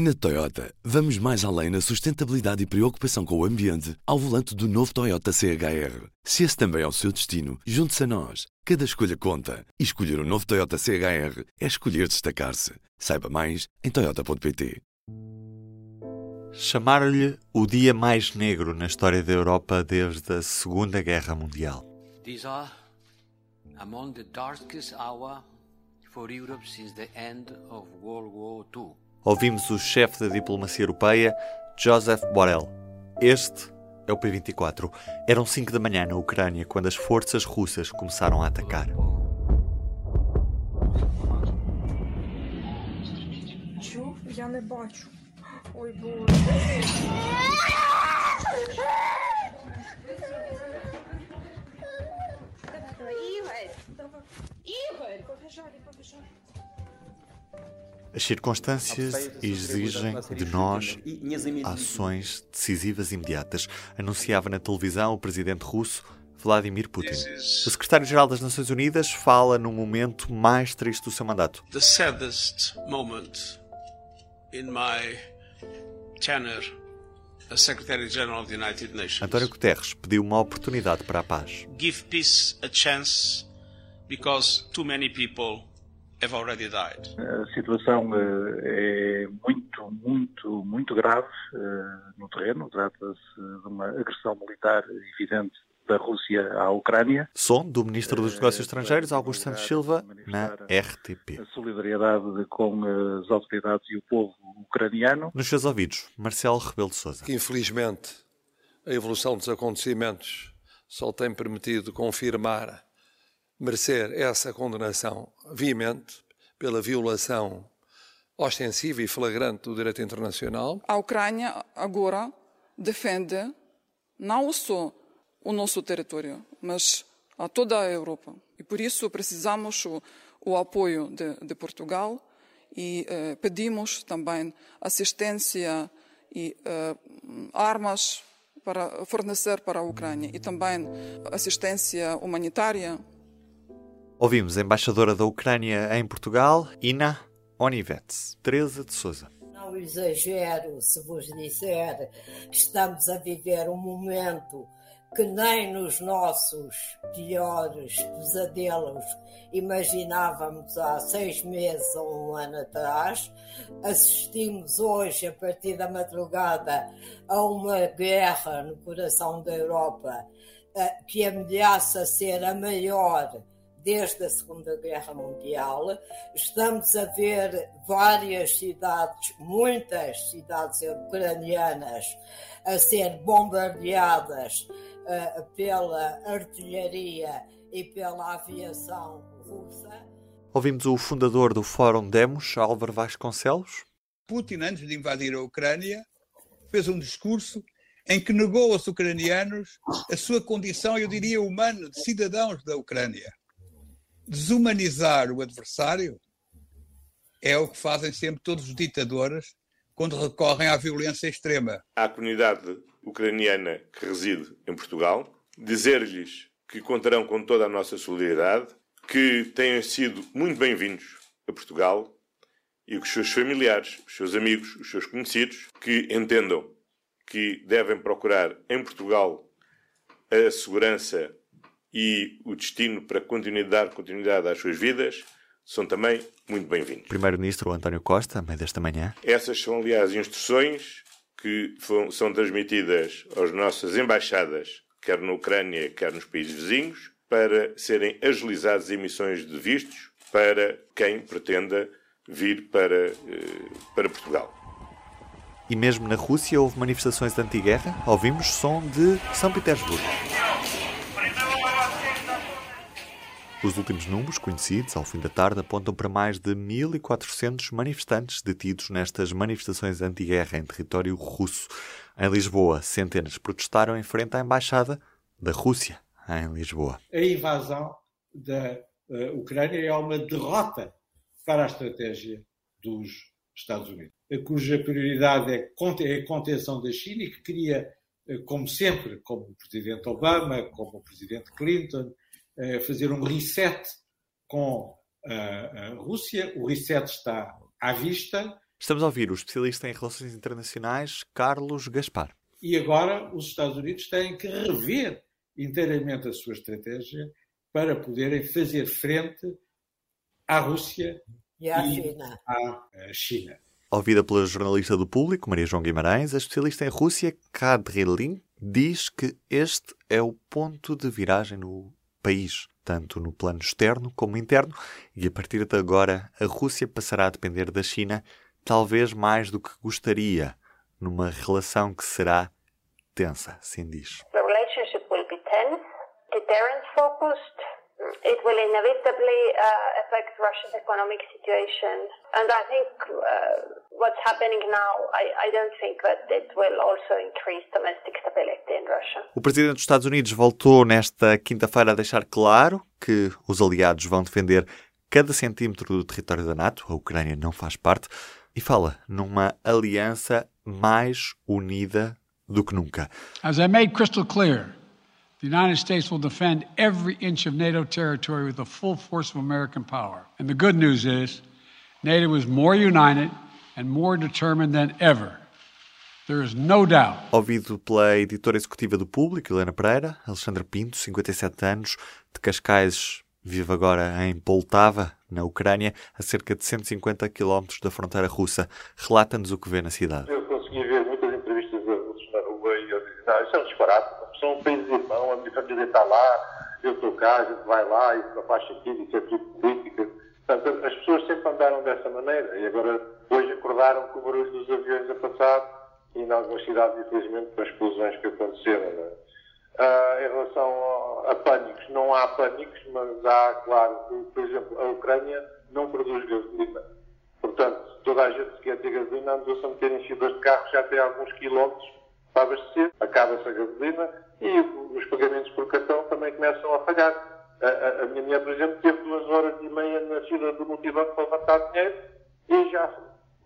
Na Toyota, vamos mais além na sustentabilidade e preocupação com o ambiente ao volante do novo Toyota CHR. Se esse também é o seu destino, junte-se a nós. Cada escolha conta. E escolher o um novo Toyota CHR é escolher destacar-se. Saiba mais em Toyota.pt. Chamar-lhe o dia mais negro na história da Europa desde a Segunda Guerra Mundial. These are among the darkest hour for Europe since the end of World War II ouvimos o chefe da diplomacia europeia, Joseph Borrell. Este é o P-24. Eram 5 da manhã na Ucrânia quando as forças russas começaram a atacar. Igor! As circunstâncias exigem de nós ações decisivas e imediatas, anunciava na televisão o presidente russo Vladimir Putin. O secretário-geral das Nações Unidas fala no momento mais triste do seu mandato. The saddest moment in my tenure as Secretary-General of the United Nations. António Guterres pediu uma oportunidade para a paz. Give peace a chance because too many people have already died. A situação eh, é muito, muito, muito grave eh, no terreno. Trata-se de uma agressão militar evidente da Rússia à Ucrânia. Som do Ministro dos Negócios Estrangeiros, Augusto Santos Silva, na RTP. A solidariedade com as autoridades e o povo ucraniano. Nos seus ouvidos, Marcelo Rebelo de Sousa. Infelizmente, a evolução dos acontecimentos só tem permitido confirmar merecer essa condenação veemente pela violação ostensiva e flagrante do direito internacional. A Ucrânia agora defende não só o nosso território, mas a toda a Europa. E por isso precisamos o, o apoio de, de, Portugal e eh, pedimos também assistência e eh, armas para fornecer para a Ucrânia e também assistência humanitária Ouvimos a embaixadora da Ucrânia em Portugal, Ina Onivets, Teresa de Souza. Não exagero se vos disser que estamos a viver um momento que nem nos nossos piores pesadelos imaginávamos há seis meses ou um ano atrás. Assistimos hoje, a partir da madrugada, a uma guerra no coração da Europa eh, que ameaça ser a maior desde a Segunda Guerra Mundial. Estamos a ver várias cidades, muitas cidades ucranianas, a ser bombardeadas uh, pela artilharia e pela aviação russa. Ouvimos o fundador do Fórum Demos, Álvaro Vasconcelos. Putin, antes de invadir a Ucrânia, fez um discurso em que negou aos ucranianos a sua condição, eu diria, humana, de cidadãos da Ucrânia desumanizar o adversário é o que fazem sempre todos os ditadores quando recorrem à violência extrema. À comunidade ucraniana que reside em Portugal, dizer-lhes que contarão com toda a nossa solidariedade, que têm sido muito bem-vindos a Portugal e que os seus familiares, os seus amigos, os seus conhecidos, que entendam que devem procurar em Portugal a segurança e o destino para dar continuidade às suas vidas são também muito bem-vindos. Primeiro-Ministro António Costa, meio desta manhã. Essas são, aliás, instruções que são transmitidas às nossas embaixadas, quer na Ucrânia, quer nos países vizinhos, para serem agilizadas emissões de vistos para quem pretenda vir para, eh, para Portugal. E mesmo na Rússia houve manifestações anti-guerra. Ouvimos som de São Petersburgo. Os últimos números conhecidos ao fim da tarde apontam para mais de 1.400 manifestantes detidos nestas manifestações anti-guerra em território russo. Em Lisboa, centenas protestaram em frente à embaixada da Rússia em Lisboa. A invasão da uh, Ucrânia é uma derrota para a estratégia dos Estados Unidos, cuja prioridade é, é a contenção da China e que queria, eh, como sempre, como o presidente Obama, como o presidente Clinton, fazer um reset com a, Rússia. O reset está à vista Estamos a ouvir o especialista em relações internacionais, Carlos Gaspar. E agora os Estados Unidos têm que rever inteiramente a sua estratégia para poderem fazer frente à Rússia e à China. À China. Ouvida pela jornalista do público, Maria João Guimarães, a especialista em Rússia, Kadrilin, diz que este é o ponto de viragem no país, tanto no plano externo como interno, e a partir de agora a Rússia passará a depender da China talvez mais do que gostaria, numa relação que será tensa, assim diz. The relationship will be tense, deterrence focused. It will inevitably uh, affect Russia's economic situation. And I think uh, what's happening now, I, I don't think that it will also increase domestic stability in Russia. O presidente dos Estados Unidos voltou nesta quinta-feira a deixar claro que os aliados vão defender cada centímetro do território da NATO, a Ucrânia não faz parte, e fala numa aliança mais unida do que nunca. As I made crystal clear, the United States will defend every inch of NATO territory with the full force of American power. And the good news is, NATO is more united and more determined than ever. There is no doubt. Ouvido pela editora executiva do Público, Helena Pereira, Alexandre Pinto, 57 anos, de Cascais, vive agora em Poltava, na Ucrânia, a cerca de 150 km da fronteira russa. Relata-nos o que vê na cidade. Eu consegui ver muitas entrevistas na rua e eu disse, não, isso é um disparate, são um país irmão, a família está lá, eu cá, a gente vai lá, isso faz sentido, isso é tudo política. Portanto, as pessoas sempre andaram dessa maneira e agora hoje acordaram com o barulho dos aviões a passar e em algumas cidades, infelizmente, com as explosões que aconteceram. Uh, em relação a, pânicos, não há pânicos, mas há, claro, por exemplo, a Ucrânia não produz gasolina. Portanto, toda a gente que quer ter gasolina andou-se a meter enchidas de carros já tem alguns quilómetros para abastecer, acaba-se a gasolina e os pagamentos por cartão também começam a falhar. A, a, a, minha mulher, por exemplo, teve duas horas e meia na fila do multibanco para levantar dinheiro e já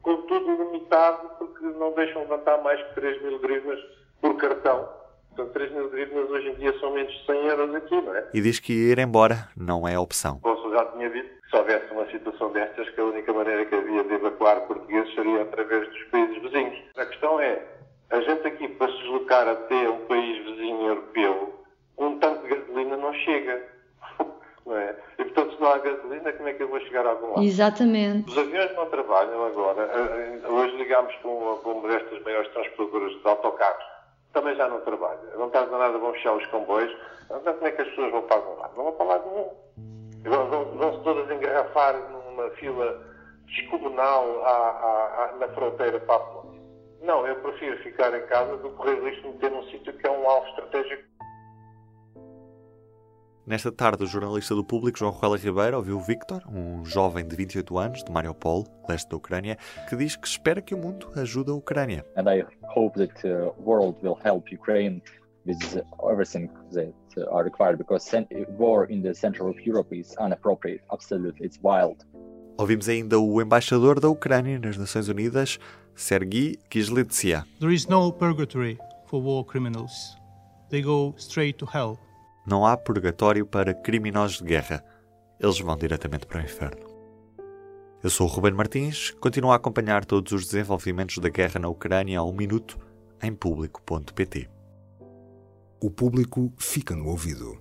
com tudo limitado porque não deixam levantar mais que 3 mil grivnas por cartão. Portanto, 3 mil grivnas hoje em dia são menos de 100 euros aqui, não é? E diz que ir embora não é opção. Posso já tinha dito que se houvesse uma situação destas, que a única maneira que havia de evacuar portugueses seria através dos países vizinhos. A questão é, a gente aqui para se deslocar até um país vizinho europeu, um tanque de gasolina não chega. Não é? E portanto, se não há gasolina, como é que eu vou chegar a algum lado? Exatamente. Os aviões não trabalham agora. Hoje ligámos com uma destas maiores transportadoras de autocarros também já não trabalha. Não está nada, vão fechar os comboios. Então como é que as pessoas vão para algum lado? Não vão para lado nenhum. Vão, vão, vão-se todas engarrafar numa fila descomunal à, à, à, na fronteira para a Polónia. Não, eu prefiro ficar em casa do que correr risco de meter num sítio que é um alvo estratégico. Nesta tarde, o jornalista do público João Ruela Ribeiro ouviu Victor, um jovem de 28 anos de Mariupol, leste da Ucrânia, que diz que espera que o mundo ajude a Ucrânia. And I hope that the uh, world will help Ukraine with everything that uh, are required because war in the center of Europe is inappropriate, absolutely, it's wild. Ouvimos ainda o embaixador da Ucrânia nas Nações Unidas, Sergei Kizlytsia. There is no purgatory for war criminals. They go straight to hell. Não há purgatório para criminosos de guerra. Eles vão diretamente para o inferno. Eu sou o Ruben Martins, continuo a acompanhar todos os desenvolvimentos da guerra na Ucrânia a um minuto em público.pt. O público fica no ouvido.